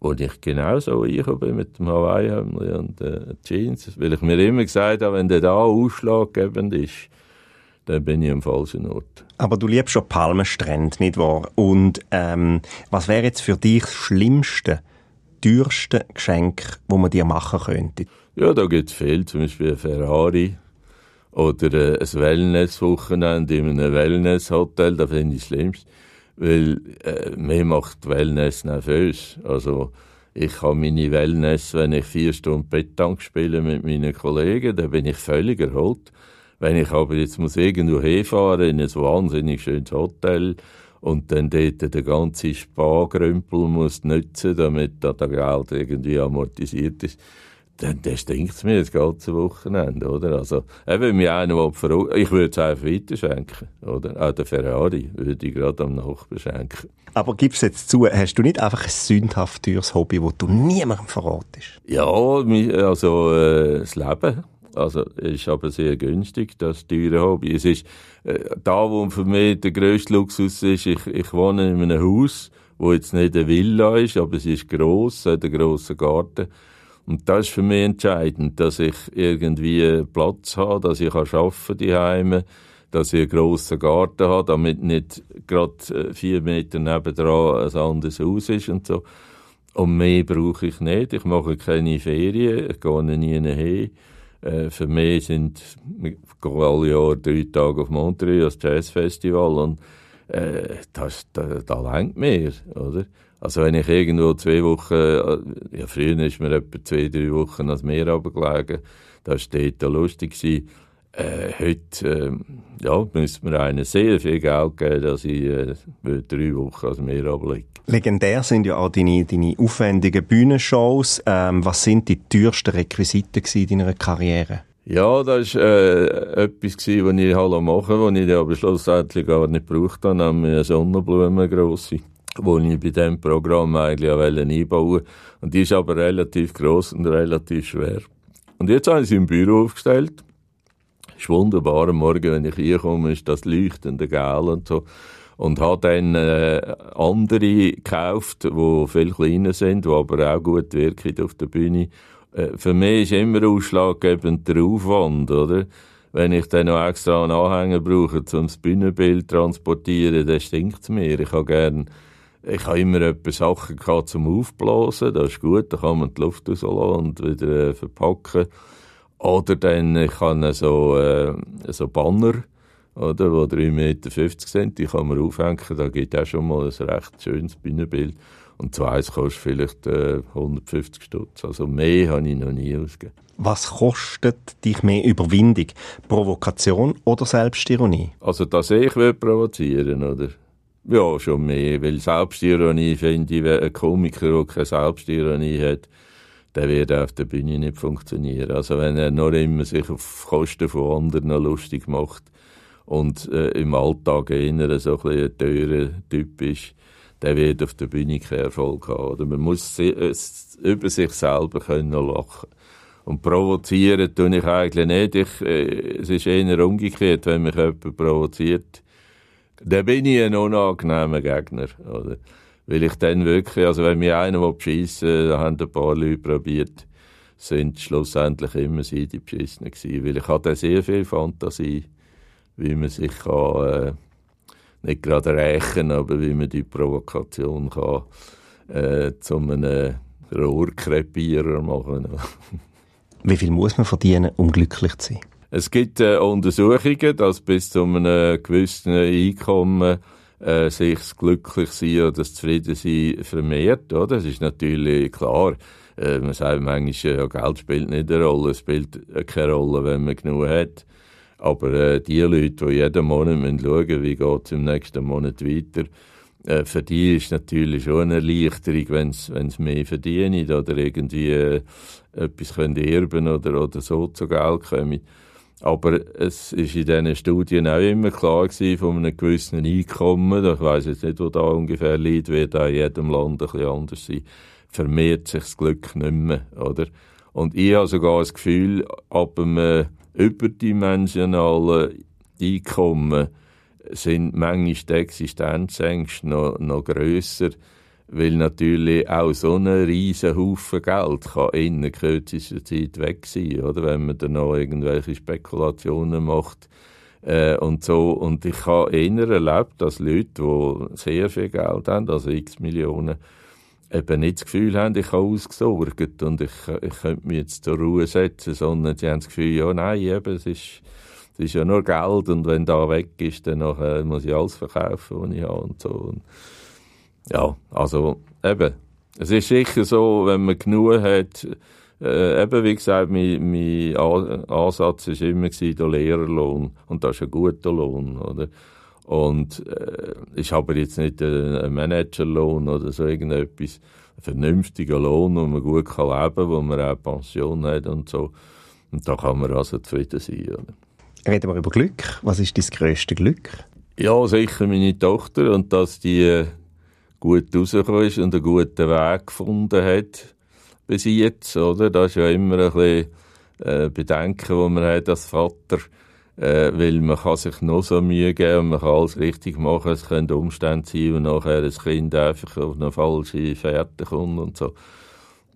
wo ich genau so bin mit dem Hawaii-Hemd und äh, Jeans. Weil ich mir immer gesagt habe, wenn der da ausschlaggebend ist, dann bin ich am falschen Ort. Aber du liebst schon Palmenstrände, nicht wahr? Und ähm, was wäre jetzt für dich das schlimmste, teuerste Geschenk, das man dir machen könnte? Ja, da gibt es viel, zum Beispiel ein Ferrari oder äh, ein Wellness-Wochenende in einem Wellness-Hotel, das finde ich das Schlimmste. Weil äh, mir macht Wellness nervös. Also ich habe meine Wellness, wenn ich vier Stunden Betttank spiele mit meinen Kollegen, dann bin ich völlig erholt. Wenn ich aber jetzt muss irgendwo hinfahren in ein wahnsinnig schönes Hotel und dann dort den ganzen Spargrümpel muss nutzen, damit da der Geld irgendwie amortisiert ist, dann, dann stinkt es mir das ganze Wochenende, oder? Also, eben, mir einer, der ich würde es einfach weiter schenken, oder? Auch der Ferrari würde ich gerade am Nachbarn schenken. Aber gib's jetzt zu, hast du nicht einfach ein sündhaft teures Hobby, das du niemandem verratest? Ja, also, äh, das Leben. Also, ist aber sehr günstig, das teure Hobby. Es ist, äh, da, wo für mich der grösste Luxus ist, ich, ich wohne in einem Haus, wo jetzt nicht eine Villa ist, aber es ist gross, hat einen grossen Garten. Und das ist für mich entscheidend, dass ich irgendwie Platz habe, dass ich arbeiten kann daheim, dass ich einen grossen Garten habe, damit nicht gerade äh, vier Meter nebendran ein anderes Haus ist und so. Und mehr brauche ich nicht. Ich mache keine Ferien, ich gehe nie hin. Äh, für mich sind, ich gehe alle Jahre drei Tage auf Montreux, als Jazzfestival und äh, das, da, da lenkt mir, oder? Also wenn ich irgendwo zwei Wochen, äh, ja früher ist mir etwa zwei, drei Wochen ans Meer runtergelegen, das war dort lustig. Gewesen. Äh, heute äh, ja, müsste mir einen sehr viel Geld geben, dass ich äh, drei Wochen ans Meer runterlege. Legendär sind ja auch deine, deine aufwendigen Bühnenshows. Ähm, was sind die teuersten Requisiten in deiner Karriere? Ja, das war äh, etwas, was ich machen wollte, was ich aber schlussendlich gar nicht gebraucht habe, nämlich eine Sonnenblumengrosse die ich bei diesem Programm eigentlich auch einbauen. Und die ist aber relativ gross und relativ schwer. Und jetzt habe ich sie im Büro aufgestellt. Ist wunderbar. Am Morgen, wenn ich hier komme, ist das leuchtende Gel und so. Und habe dann äh, andere gekauft, die viel kleiner sind, die aber auch gut wirken auf der Bühne. Äh, für mich ist immer ausschlaggebend der Aufwand, oder? Wenn ich dann noch extra einen Anhänger brauche, um das Bühnenbild zu transportieren, dann stinkt es mir. Ich habe gerne ich habe immer etwas Sachen gehabt zum Aufblasen, das ist gut, da kann man die Luft rauslassen und wieder äh, verpacken. Oder dann, ich habe so, äh, so Banner, oder, die 3,50 Meter sind, die kann man aufhängen, da gibt auch schon mal ein recht schönes Bühnenbild. Und zweites kostet vielleicht äh, 150 Stutz. Also mehr habe ich noch nie ausgegeben. Was kostet dich mehr Überwindung? Provokation oder Selbstironie? Also, dass ich will provozieren, oder? Ja, schon mehr, weil Selbstironie finde ich, wenn ein Komiker, der keine Selbstironie hat, der wird auf der Bühne nicht funktionieren. Also wenn er noch immer sich auf Kosten von anderen lustig macht und äh, im Alltag eher so ein, bisschen teurer Typ ist, der wird auf der Bühne keinen Erfolg haben. Oder man muss äh, über sich selber können lachen und provozieren tue ich eigentlich nicht. Ich, äh, es ist eher umgekehrt, wenn mich jemand provoziert, dann bin ich ein unangenehmer Gegner. Oder? Weil ich dann wirklich, also wenn mir einer beschissen da haben ein paar Leute probiert, sind schlussendlich immer sie die Beschissenen gewesen. Weil ich hatte sehr viel Fantasie, wie man sich kann, äh, nicht gerade rächen, aber wie man die Provokation kann, äh, zu einem Rohrkrepierer machen. wie viel muss man verdienen, um glücklich zu sein? Es gibt äh, Untersuchungen, dass bis zu einem gewissen Einkommen äh, sich das Glücklichsein oder das Zufriedensein vermehrt. Oder? Das ist natürlich klar. Äh, man sagt manchmal, ja, Geld spielt nicht eine Rolle. Es spielt keine Rolle, wenn man genug hat. Aber äh, die Leute, die jeden Monat müssen schauen wie geht es im nächsten Monat weiter, äh, für die ist natürlich schon eine Erleichterung, wenn sie mehr verdienen oder irgendwie äh, etwas können erben oder, oder so zu Geld kommen. Aber es ist in diesen Studien auch immer klar gewesen, von einem gewissen Einkommen, ich weiss jetzt nicht, wo da ungefähr liegt, wird auch in jedem Land ein bisschen anders sein, vermehrt sich das Glück nicht mehr, oder? Und ich habe sogar das Gefühl, ab einem überdimensionalen Einkommen sind manchmal die Existenzängste noch, noch grösser, weil natürlich auch so ein riesen Haufen Geld kann in kürzester Zeit weg sein, oder? Wenn man dann noch irgendwelche Spekulationen macht, äh, und so. Und ich habe eher erlebt, dass Leute, die sehr viel Geld haben, also x Millionen, eben nicht das Gefühl haben, ich habe ausgesorgt und ich, ich könnte mich jetzt zur Ruhe setzen, sondern sie haben das Gefühl, ja, nein, eben, es ist, es ist ja nur Geld und wenn da weg ist, dann muss ich alles verkaufen, was ich habe und so. Und ja, also eben, es ist sicher so, wenn man genug hat, äh, eben wie gesagt, mein, mein Ansatz war immer der Lehrerlohn und das ist ein guter Lohn, oder? Und äh, ich habe jetzt nicht einen Managerlohn oder so irgendetwas, einen vernünftigen Lohn, wo man gut kann leben kann, wo man auch Pension hat und so. Und da kann man also zufrieden sein. Oder? Reden wir über Glück. Was ist dein grösstes Glück? Ja, sicher meine Tochter und dass die gut rausgekommen ist und einen guten Weg gefunden hat bis jetzt, oder? Das ist ja immer ein bisschen äh, Bedenken, wo man hat als Vater, äh, weil man kann sich noch so Mühe geben und man kann alles richtig machen. Es können Umstände sein, wo nachher ein Kind einfach auf eine falsche Fährte kommt und so.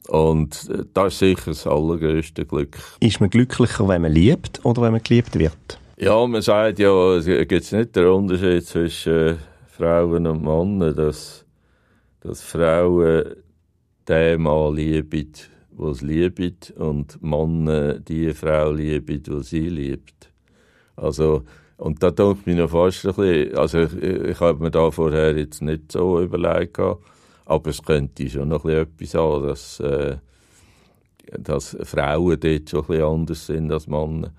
Und äh, das ist sicher das allergrößte Glück. Ist man glücklicher, wenn man liebt oder wenn man geliebt wird? Ja, man sagt ja, es gibt nicht den Unterschied zwischen äh, Frauen und Männern, dass dass Frauen den Mann lieben, sie lieben, und Männer die Frau lieben, die sie liebt. Also, und da denkt mich noch fast ein bisschen, also ich, ich habe mir da vorher jetzt nicht so überlegt, aber es könnte schon noch ein bisschen etwas sein, dass, äh, dass Frauen dort schon ein bisschen anders sind als Männer.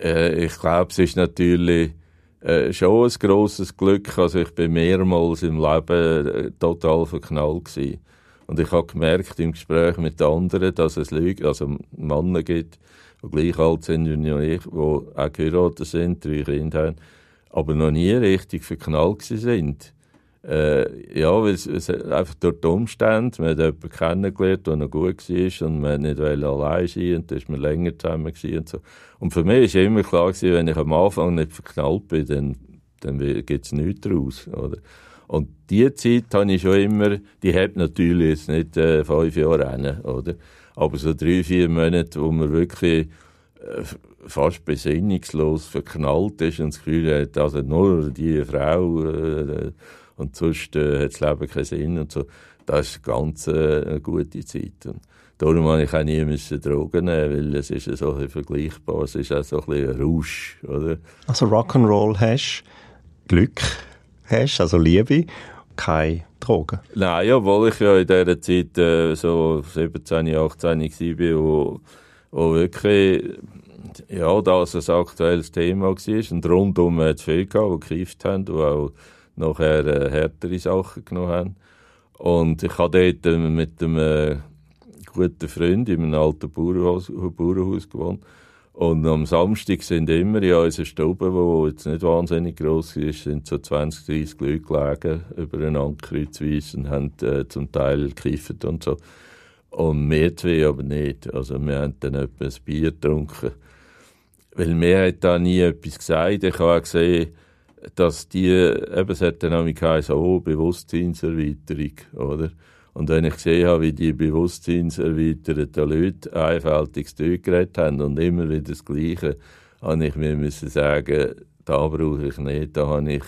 Äh, ich glaube, es ist natürlich äh, schon ein grosses Glück. Also ich bin mehrmals im Leben äh, total verknallt gewesen. Und ich habe gemerkt im Gespräch mit anderen, dass es Leute, also Männer gibt, die gleich alt sind wie ich, die auch geheiratet sind, drei Kinder haben, aber noch nie richtig verknallt sind. Äh, ja, weil es, einfach durch die Umstände, man hat jemanden kennengelernt, der noch gut war und man nicht allein sein und da ist man länger zusammen und so. Und für mich war immer klar gewesen, wenn ich am Anfang nicht verknallt bin, dann, dann gibt es nichts daraus, oder? Und diese Zeit habe ich schon immer, die hat natürlich jetzt nicht äh, fünf Jahre rennen, oder? Aber so drei, vier Monate, wo man wirklich äh, fast besinnungslos verknallt ist und das Gefühl hat, also nur die Frau äh, und sonst äh, hat das Leben keinen Sinn und so. Das ist ganz äh, eine gute Zeit. Und darum habe ich auch nie müssen Drogen nehmen, weil es ist so ein vergleichbar, es ist auch so ein bisschen ein Rausch, oder? Also Rock'n'Roll hast, Glück hast, also Liebe keine Drogen? Nein, obwohl ich ja in dieser Zeit äh, so 17, 18 war, wo, wo wirklich ja, das ein aktuelles Thema war. Und rundum hat es viele gehabt, die gekifft haben, die auch nachher äh, härtere Sachen genommen haben. Und ich habe dort äh, mit einem äh, guten Freund in einem alten Bauernhaus, Bauernhaus gewohnt. Und am Samstag sind immer in unserer Stube, die jetzt nicht wahnsinnig gross ist, sind so 20, 30 Leute gelegen, übereinander kreuzweise und haben äh, zum Teil gekifft und so. Und wir zwei aber nicht. Also wir haben dann etwa ein Bier getrunken. Weil mir hat da nie etwas gesagt. Ich habe auch gesehen, dass die, eben, es hat dann auch geheißen, oh, Bewusstseinserweiterung, oder? Und wenn ich gesehen habe, wie die bewusstseinserweiterten Leute einfältiges durchgeredet haben und immer wieder das Gleiche, habe ich mir müssen sagen, da brauche ich nicht, da habe ich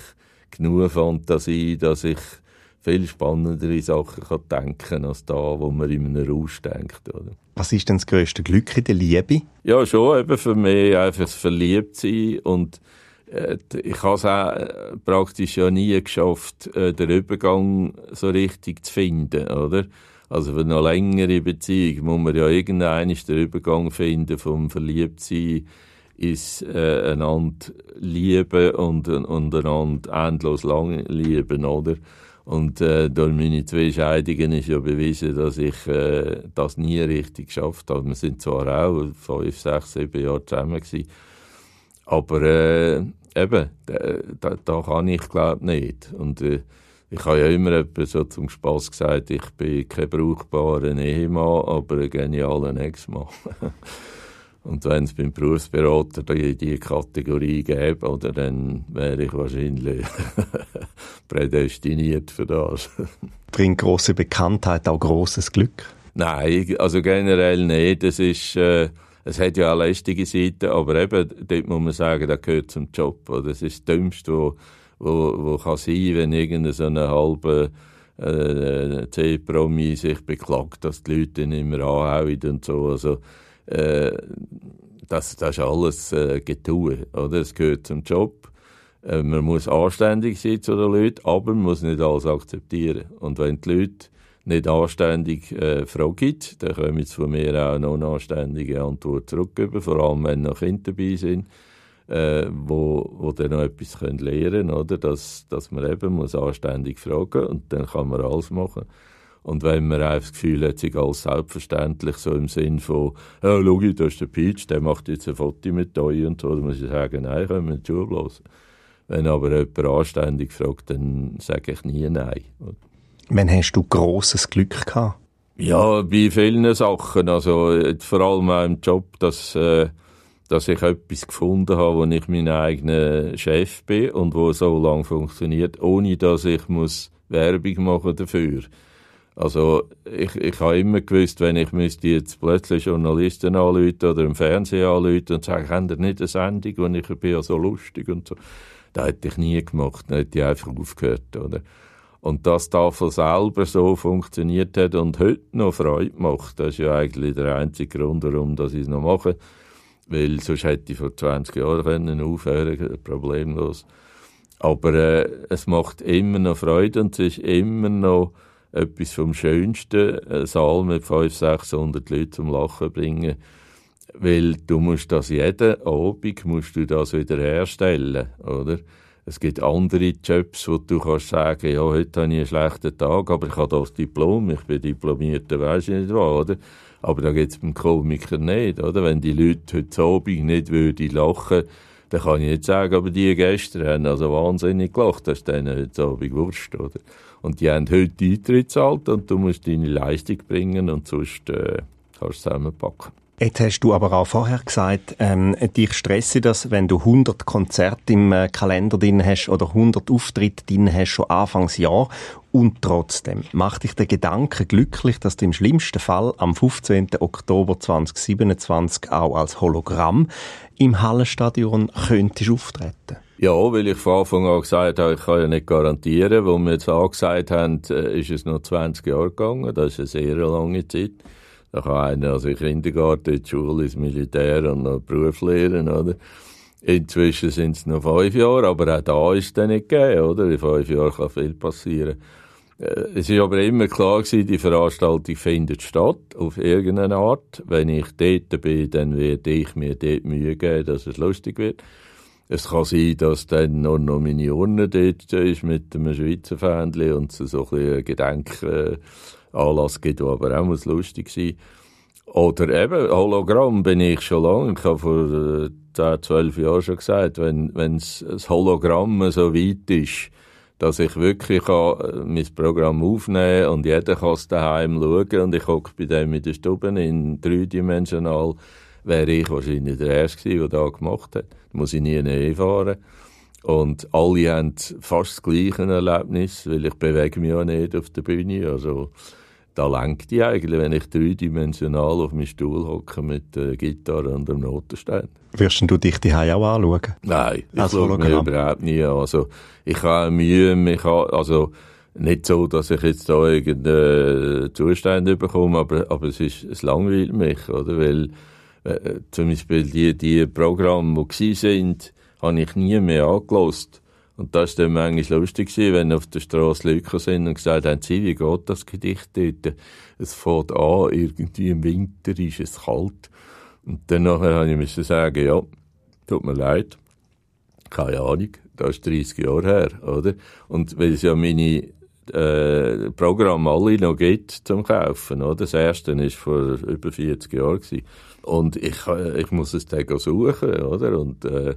genug Fantasie, dass ich viel spannendere Sachen kann denken als da, wo man in einem Rausch denkt. Oder? Was ist denn das grösste Glück in der Liebe? Ja, schon eben für mich einfach das Verliebtsein und ich habe es auch äh, praktisch ja nie geschafft, äh, den Übergang so richtig zu finden, oder? Also für eine längere Beziehung muss man ja irgendeinen den Übergang finden vom Verliebtsein ins äh, einander lieben und, und einander endlos lang lieben, oder? Und äh, durch meine zwei Scheidungen ist ja bewiesen, dass ich äh, das nie richtig geschafft habe. Wir sind zwar auch fünf, sechs, sieben Jahre zusammen gewesen, aber äh, eben, da, da, kann ich glaube nicht. Und äh, ich habe ja immer so zum Spass gesagt, ich bin kein brauchbarer Ehemann, aber ein genialer Ex-Mann. Und wenn es beim Berufsberater die, die Kategorie gäbe, oder, dann wäre ich wahrscheinlich prädestiniert für das. Bringt große Bekanntheit auch großes Glück? Nein, also generell nicht. Das ist, äh, es hat ja auch lästige Seiten, aber eben, dort muss man sagen, das gehört zum Job. Oder? Das ist das Dümmste, wo, wo, wo kann wenn irgendeine so eine halbe äh, C-Promi sich beklagt, dass die Leute ihn immer anhauen und so. Also, äh, das, das ist alles äh, Getue, oder? Es gehört zum Job. Äh, man muss anständig sein zu den Leuten, aber man muss nicht alles akzeptieren. Und wenn die Leute nicht anständig äh, fragen, dann kommen jetzt von mir auch noch eine anständige Antwort zurück, vor allem wenn noch Kinder dabei sind, äh, wo, wo dann noch etwas können lernen oder? Dass, dass man eben muss anständig fragen und dann kann man alles machen. Und wenn man einfach das Gefühl hat, sich alles selbstverständlich, so im Sinn von, ja, schau, da ist der Peach, der macht jetzt ein Foto mit euch und so, dann muss ich sagen, nein, können wir nicht zublasen. Wenn aber jemand anständig fragt, dann sage ich nie nein. Wann hast du grosses Glück gehabt? Ja, bei vielen Sachen. Also, vor allem auch im Job, dass, äh, dass ich etwas gefunden habe, wo ich mein eigener Chef bin und wo so lange funktioniert, ohne dass ich muss Werbung machen dafür. Also ich, ich habe immer gewusst, wenn ich müsste jetzt plötzlich Journalisten anrufen oder im Fernsehen anrufen und sagen, haben ihr nicht eine Sendung, und ich bin ja so lustig und so. Das hätte ich nie gemacht, dann hätte ich einfach aufgehört, oder? Und dass das von selber so funktioniert hat und heute noch Freude macht, das ist ja eigentlich der einzige Grund, warum ich es noch mache. Weil sonst hätte ich vor 20 Jahren können aufhören problemlos. Aber äh, es macht immer noch Freude und es ist immer noch etwas vom Schönsten, einen Saal mit 500, 600 Leuten zum Lachen bringen. Weil du musst das jeden Abend musst du das wieder herstellen, oder? Es gibt andere Jobs, wo du kannst sagen, ja, heute habe ich einen schlechten Tag, aber ich habe das Diplom, ich bin diplomierter, weiß ich nicht was, oder? Aber da geht es beim Komiker nicht, oder? Wenn die Leute heute Abend nicht würden lachen, dann kann ich nicht sagen, aber die gestern haben also wahnsinnig gelacht, das ist denen heute Abend Wurst, oder? Und die haben heute Eintritt und du musst deine Leistung bringen und sonst äh, kannst du zusammenpacken. Jetzt hast du aber auch vorher gesagt, ähm, dich stresse das, wenn du 100 Konzerte im äh, Kalender drin hast oder 100 Auftritte drin hast, schon Anfangsjahr. Und trotzdem macht dich der Gedanke glücklich, dass du im schlimmsten Fall am 15. Oktober 2027 auch als Hologramm im Hallenstadion könntest auftreten. Ja, weil ich von Anfang an gesagt habe, ich kann ja nicht garantieren. Wo wir jetzt angesagt haben, äh, ist es noch 20 Jahre gegangen. Das ist eine sehr lange Zeit. Da kann einer also in Kindergarten, in die Schule, ins Militär und noch Beruf lernen, oder? Inzwischen sind es noch fünf Jahre, aber auch da ist es nicht gegeben, oder? In fünf Jahren kann viel passieren. Äh, es ist aber immer klar gewesen, die Veranstaltung findet statt, auf irgendeine Art. Wenn ich dort bin, dann werde ich mir dort Mühe geben, dass es lustig wird. Es kann sein, dass dann noch, noch meine Urne dort ist mit einem Schweizer Fähnchen und es so ein bisschen Gedenkanlass gibt, der aber auch muss lustig sein Oder eben, Hologramm bin ich schon lange. Ich habe vor 10, 12 Jahren schon gesagt, wenn, wenn das Hologramm so weit ist, dass ich wirklich kann, äh, mein Programm aufnehmen kann und jeder kann es daheim schauen und ich hocke bei dem in der Stube in dreidimensional, wäre ich wahrscheinlich der Erste der das gemacht hat. Da muss ich nie näher fahren. Und alle haben fast das gleiche Erlebnis, weil ich bewege mich ja nicht auf der Bühne. Also, da lenkt die eigentlich, wenn ich dreidimensional auf meinem Stuhl hocke mit der Gitarre und dem Notenstein. Wirst du dich die auch anschauen? Nein, ich also schaue mir überhaupt nie an. Also, ich habe Mühe, mich also, nicht so, dass ich jetzt da irgendeinen Zustand bekomme, aber, aber es ist, es langweilt mich, oder? Weil, äh, zum Beispiel die, die Programme, die sind, habe ich nie mehr angelost. Und das war dann manchmal lustig, wenn auf der Straße Leute sind und gesagt haben, Sie, wie geht das Gedicht dort? Es fängt an, irgendwie im Winter ist es kalt. Und dann nachher musste ich sagen, ja, tut mir leid, keine Ahnung, das ist 30 Jahre her, oder? Und weil es ja meine äh, Programme alle noch gibt zum Kaufen, oder? Das erste war vor über 40 Jahren. Gewesen. Und ich, äh, ich muss es dann suchen, oder? Und äh,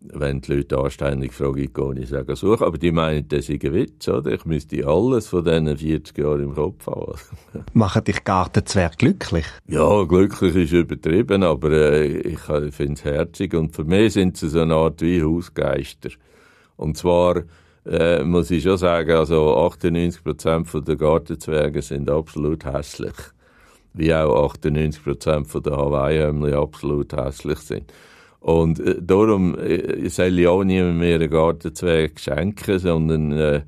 wenn die Leute anständig fragen, gehe ich sagen, suchen. Aber die meinen, das ist ein Witz, oder? Ich müsste alles von diesen 40 Jahren im Kopf haben. Machen dich Gartenzwerg glücklich? Ja, glücklich ist übertrieben, aber äh, ich finde es herzig. Und für mich sind sie so eine Art wie Hausgeister. Und zwar, äh, muss ich schon sagen, also 98 Prozent der Gartenzwerge sind absolut hässlich. Wie auch 98 Prozent der Hawaii-Hämli absolut hässlich sind. Und äh, darum äh, soll ich auch niemand mehr einen Gartenzwerg schenken, sondern äh,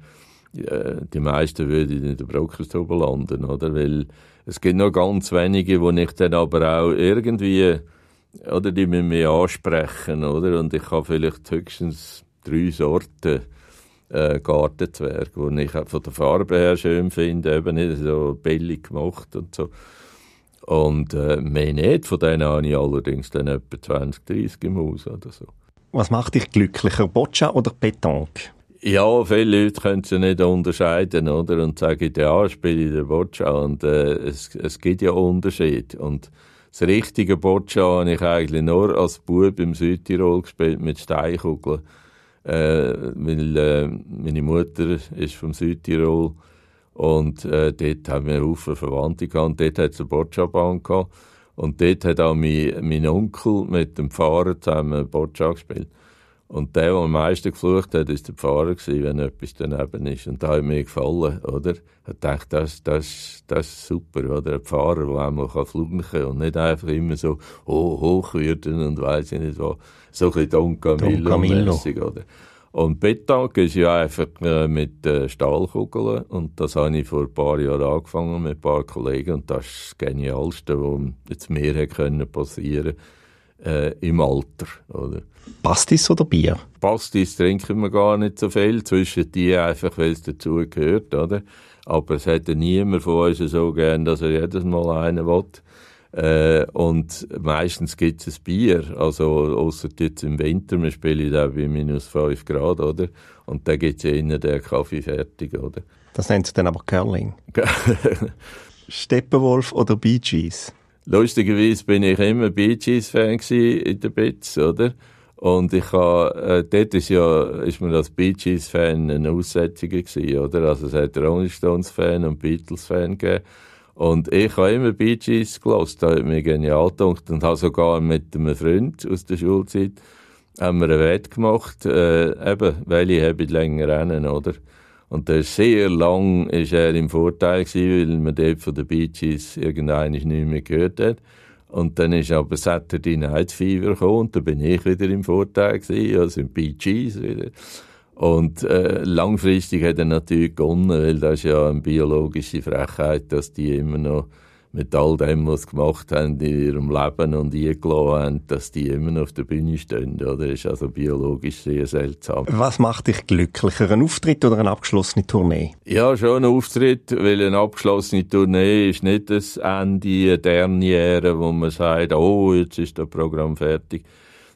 die meisten würden in der Brockerstube landen, oder? Weil es gibt noch ganz wenige, wo ich dann aber auch irgendwie, oder die müssen mich ansprechen, oder? Und ich habe vielleicht höchstens drei Sorten äh, Gartenzwerg, die ich von der Farbe her schön finde, eben nicht so billig gemacht und so. Und äh, mehr nicht. Von denen habe ich allerdings dann etwa 20, 30 im Haus oder so. Was macht dich glücklicher, Boccia oder Petanque? Ja, viele Leute können sie nicht unterscheiden, oder? Und sagen, ja, spiele ich den Boccia. Und äh, es, es gibt ja Unterschiede. Und das richtige Boccia habe ich eigentlich nur als Bub im Südtirol gespielt mit Steinkugeln. Äh, weil äh, meine Mutter ist vom Südtirol und äh, dort haben wir Haufen Verwandte gehabt. Und dort hat es eine Boccia-Bahn gehabt. Und dort hat auch mein, mein Onkel mit dem Pfarrer zusammen Boccia gespielt. Und der, der am meisten geflucht hat, war der Pfarrer, wenn etwas daneben ist. Und da hat mir gefallen, oder? Ich dachte, das, das, das ist super, oder? Ein Pfarrer, der einmal fluchen kann und nicht einfach immer so oh, hoch werden und weiss ich nicht was. So ein bisschen Don Camillo, Don Camillo. oder? Und Betank ist ja einfach äh, mit äh, Stahlkugeln und das habe ich vor ein paar Jahren angefangen mit ein paar Kollegen und das ist das Genialste, was jetzt mir können passieren äh, im Alter, oder? Pastis oder Bier? Pastis trinken wir gar nicht so viel, zwischen die einfach, weil es dazu gehört, oder? Aber es hätte niemand von uns so gern, dass er jedes Mal einen will. Äh, und meistens gibt es Bier, also außer jetzt im Winter, wir spielen da bei minus 5 Grad, oder? Und da gibt es ja innen der Kaffee fertig, oder? Das nennt sich dann aber Curling. Steppenwolf oder Bee Gees? Lustigerweise bin ich immer Bee Gees Fan in der Bits, oder? Und ich habe, äh, dort ist ja, ist mir als Bee Gees Fan eine Aussetzung gewesen, oder? Also es hat Rolling Stones Fan und Beatles Fan gegeben. Und ich habe immer Bee Gees gehört, da hat mir genial gedacht und habe sogar mit einem Freund aus der Schulzeit haben wir einen Wett gemacht, äh, eben, welche habe ich länger rennen, oder? Und der sehr lang ist er im Vorteil gewesen, weil man dort von den Bee Gees irgendeines nicht mehr gehört hat. Und dann ist aber Saturday Night Fever gekommen und dann bin ich wieder im Vorteil gewesen, also im Bee Gees wieder. Und äh, langfristig hat er natürlich gewonnen, weil das ist ja eine biologische Frechheit, dass die immer noch mit all dem, was sie gemacht haben in ihrem Leben und eingeladen haben, dass die immer noch auf der Bühne stehen. Oder? Das ist also biologisch sehr seltsam. Was macht dich glücklicher, ein Auftritt oder eine abgeschlossene Tournee? Ja, schon ein Auftritt, weil eine abgeschlossene Tournee ist nicht das Ende der Derniere, wo man sagt, oh, jetzt ist das Programm fertig.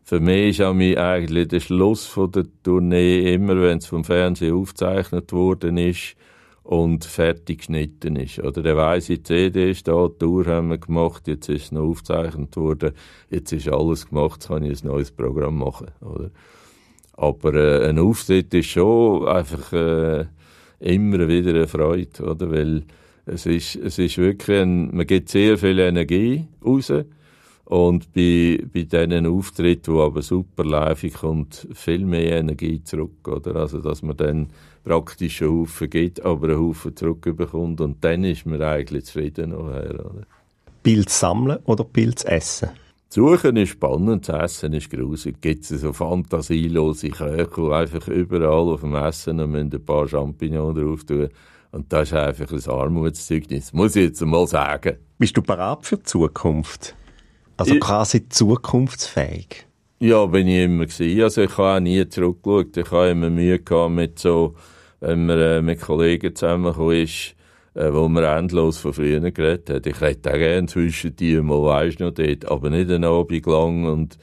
Für mich ist eigentlich der Schluss von der Tournee immer, wenn es vom Fernsehen aufgezeichnet worden ist, und fertig geschnitten ist. Oder der weiße CD ist da, die Tour haben wir gemacht, jetzt ist es noch aufgezeichnet worden, jetzt ist alles gemacht, jetzt kann ich ein neues Programm machen. Oder? Aber äh, ein Auftritt ist schon einfach äh, immer wieder eine Freude, oder? weil es ist, es ist wirklich, ein, man gibt sehr viel Energie raus und bei, bei diesen Auftritten, die aber super laufen, kommt viel mehr Energie zurück, oder? Also, dass man dann praktisch einen Haufen gibt, aber einen Haufen zurückbekommt und dann ist man eigentlich zufrieden nachher, oder? Bild sammeln oder Bild essen? Suchen ist spannend, das Essen ist grusig. Gibt es so fantasielose Köche, die einfach überall auf dem Essen noch ein paar Champignons drauf tun. Und das ist einfach ein Armutszeugnis, muss ich jetzt mal sagen. Bist du bereit für die Zukunft? Also quasi zukunftsfähig. Ja, bin ich immer gewesen. Also ich habe auch nie zurückgeschaut. Ich habe immer Mühe gehabt mit so, wenn man äh, mit Kollegen zusammengekommen ist, äh, wo man endlos von früher geredet hat. Ich rede auch gerne zwischen die mal weisst noch dort, aber nicht einen Abend lang und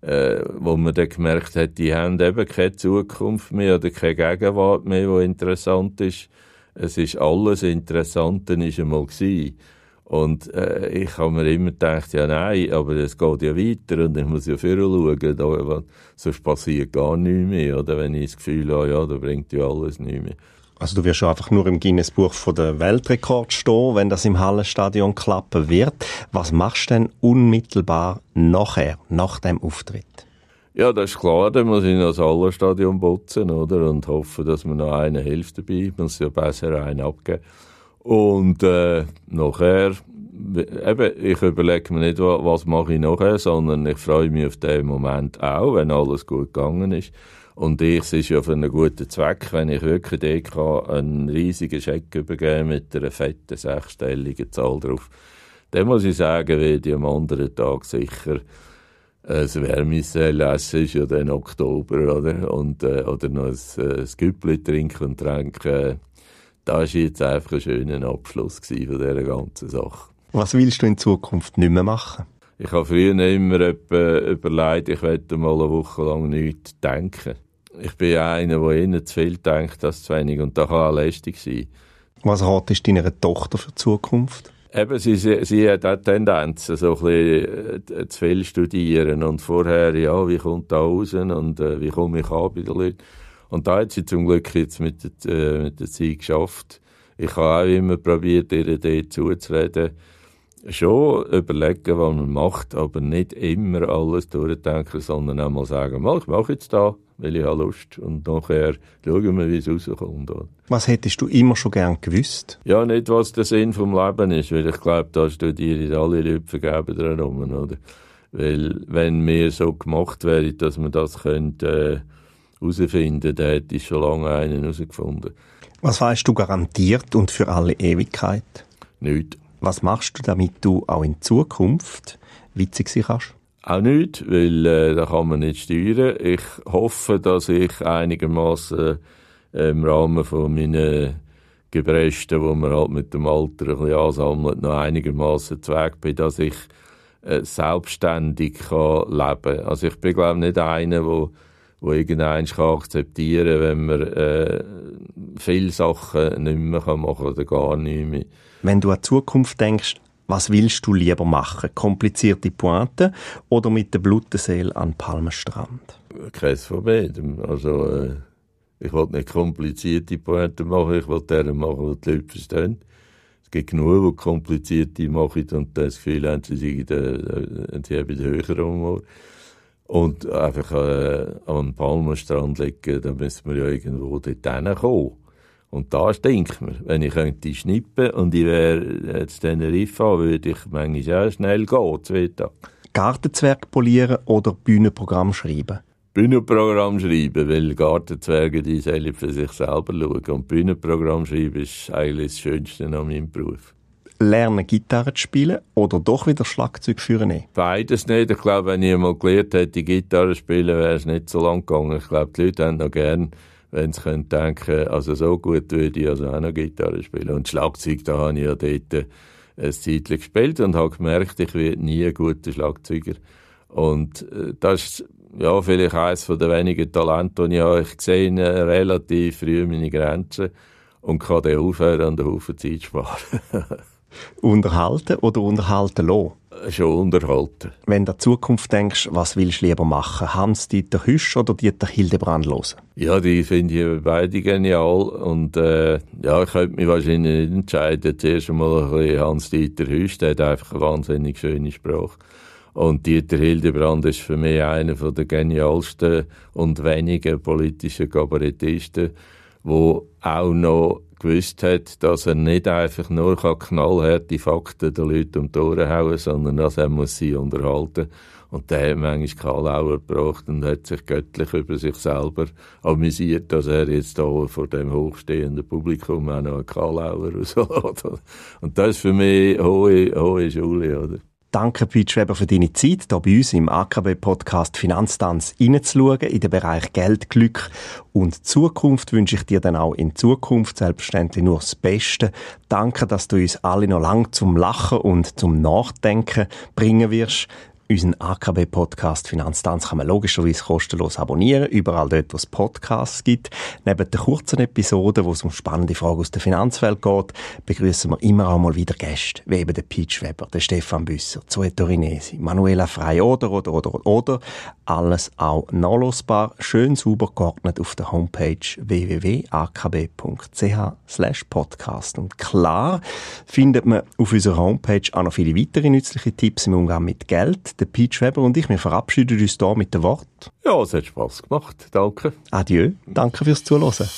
äh, wo man dann gemerkt hat, die haben eben keine Zukunft mehr oder keine Gegenwart mehr, die interessant ist. Es ist alles Interessante ist einmal gewesen. Und äh, ich habe mir immer gedacht, ja nein, aber es geht ja weiter und ich muss ja vorher schauen, da, sonst passiert gar nichts mehr, oder wenn ich das Gefühl habe, ja, da bringt ja alles nichts mehr. Also du wirst einfach nur im Guinness-Buch von der Weltrekord stehen, wenn das im Hallenstadion klappen wird. Was machst du denn unmittelbar nachher, nach dem Auftritt? Ja, das ist klar, dann muss ich noch das Hallenstadion putzen, oder? Und hoffen, dass mir noch eine hilft dabei. Ich muss ja besser einen abgeben. Und äh, nachher, eben, ich überlege mir nicht, was mache ich nachher, sondern ich freue mich auf den Moment auch, wenn alles gut gegangen ist. Und ich, es ist ja für einen guten Zweck, wenn ich wirklich den kann, einen riesigen Scheck übergeben mit einer fetten sechsstelligen Zahl drauf. Dann muss ich sagen, werde ich am anderen Tag sicher ein Wärmesell essen, ist ja dann Oktober, oder? Und, äh, oder noch ein, ein Güppli trinken und trinken das war jetzt einfach ein schöner Abschluss von dieser ganzen Sache. Was willst du in Zukunft nicht mehr machen? Ich habe früher immer überlegt, ich werde mal eine Woche lang nichts denken. Ich bin einer, der eher zu viel denkt als zu wenig und das kann auch lästig sein. Was ratest du deiner Tochter für die Zukunft? Eben, sie, sie, sie hat auch Tendenzen, so ein bisschen äh, zu viel studieren und vorher, ja, wie kommt da raus und äh, wie komme ich an bei den Leuten. Und da hat sie zum Glück jetzt mit der, äh, mit der Zeit geschafft. Ich habe auch immer probiert, ihr Idee zuzureden. Schon überlegen, was man macht, aber nicht immer alles durchdenken, sondern auch mal sagen, mal, ich mache jetzt da, weil ich habe Lust. Und nachher schauen wir, wie es rauskommt. Was hättest du immer schon gern gewusst? Ja, nicht, was der Sinn vom Leben ist, weil ich glaube, da studieren alle Leute vergeben dran oder? Weil, wenn mir so gemacht wäre, dass man das könnte, äh, herausfinden, der hätte schon lange einen herausgefunden. Was weißt du garantiert und für alle Ewigkeit? Nicht. Was machst du, damit du auch in Zukunft witzig sein kannst? Auch nicht, weil äh, da kann man nicht steuern. Ich hoffe, dass ich einigermaßen äh, im Rahmen von meinen Gebresten, wo man halt mit dem Alter ein bisschen ansammelt, noch einigermaßen Zweck bin, dass ich äh, selbstständig kann leben kann. Also ich bin glaube nicht einer, der wo irgendein kann akzeptieren wenn man äh, viele Sachen nicht mehr machen kann oder gar nicht mehr. Wenn du an die Zukunft denkst, was willst du lieber machen? Komplizierte Pointe oder mit der Blutenseel an Palmenstrand? Keins von beidem. Also, äh, ich wollte nicht komplizierte Pointe machen, ich wollte deren machen, die die Leute verstehen. Es gibt genug, die komplizierte machen und das Gefühl haben, sie, sind, äh, sie haben den höheren Humor. Und einfach äh, am Palmenstrand liegen, da müssen wir ja irgendwo dort hinkommen. Und da denkt man, wenn ich könnte schnippen und ich wäre jetzt Teneriffa, würde ich manchmal auch schnell gehen, zwei Tage. Gartenzwerg polieren oder Bühnenprogramm schreiben? Bühnenprogramm schreiben, weil Gartenzwerge die sollen für sich selber schauen. Und Bühnenprogramm schreiben ist eigentlich das Schönste an meinem Beruf. Lernen, Gitarre zu spielen oder doch wieder Schlagzeug führen? Beides nicht. Ich glaube, wenn ich mal gelernt hätte, Gitarre zu spielen, wäre es nicht so lang gegangen. Ich glaube, die Leute haben noch gern, wenn sie können denken, also so gut würde ich also auch noch Gitarre spielen. Und Schlagzeug, da habe ich ja dort ein Zeitchen gespielt und habe gemerkt, ich werde nie ein guter Schlagzeuger. Und äh, das ist ja, vielleicht eines der wenigen Talente, die ich habe. Ich sehe relativ früh meine Grenzen und kann dann aufhören, an der Haufen Zeit sparen. unterhalten oder unterhalten lassen? Schon unterhalten. Wenn du an die Zukunft denkst, was willst du lieber machen? Hans-Dieter Hüsch oder Dieter Hildebrand hören? Ja, die finde ich beide genial. Und äh, ja, ich könnte mich wahrscheinlich nicht entscheiden. Zuerst einmal ein bisschen Hans-Dieter Hüsch, der hat einfach eine wahnsinnig schöne Sprache. Und Dieter Hildebrand ist für mich einer der genialsten und wenigen politischen Kabarettisten, wo auch noch gewusst hat, dass er nicht einfach nur knallharte Fakten den Leuten um die Ohren hauen sondern dass er muss sie unterhalten und der hat manchmal Karlauer gebracht und hat sich göttlich über sich selber amüsiert, dass er jetzt da vor dem hochstehenden Publikum auch noch einen Karlauer rauslässt. Und das ist für mich hohe, hohe Schule, oder? Danke, Pete Schweber, für deine Zeit, hier bei uns im AKB-Podcast Finanztanz reinzuschauen, in den Bereich Geld, Glück und Zukunft wünsche ich dir dann auch in Zukunft selbstverständlich nur das Beste. Danke, dass du uns alle noch lang zum Lachen und zum Nachdenken bringen wirst. Unseren AKB-Podcast Finanztanz kann man logischerweise kostenlos abonnieren, überall dort, wo es Podcasts gibt. Neben den kurzen Episoden, wo es um spannende Fragen aus der Finanzwelt geht, begrüßen wir immer auch mal wieder Gäste, wie eben den Peach Weber, den Stefan Büsser, Zoe Torinesi, Manuela Frey oder, oder, oder, oder. Alles auch nachlosbar, schön sauber geordnet auf der Homepage www.akb.ch podcast. Und klar findet man auf unserer Homepage auch noch viele weitere nützliche Tipps im Umgang mit Geld der Pete Schweber und ich. Wir verabschieden uns hier mit dem Wort. Ja, es hat Spass gemacht. Danke. Adieu. Danke fürs Zuhören.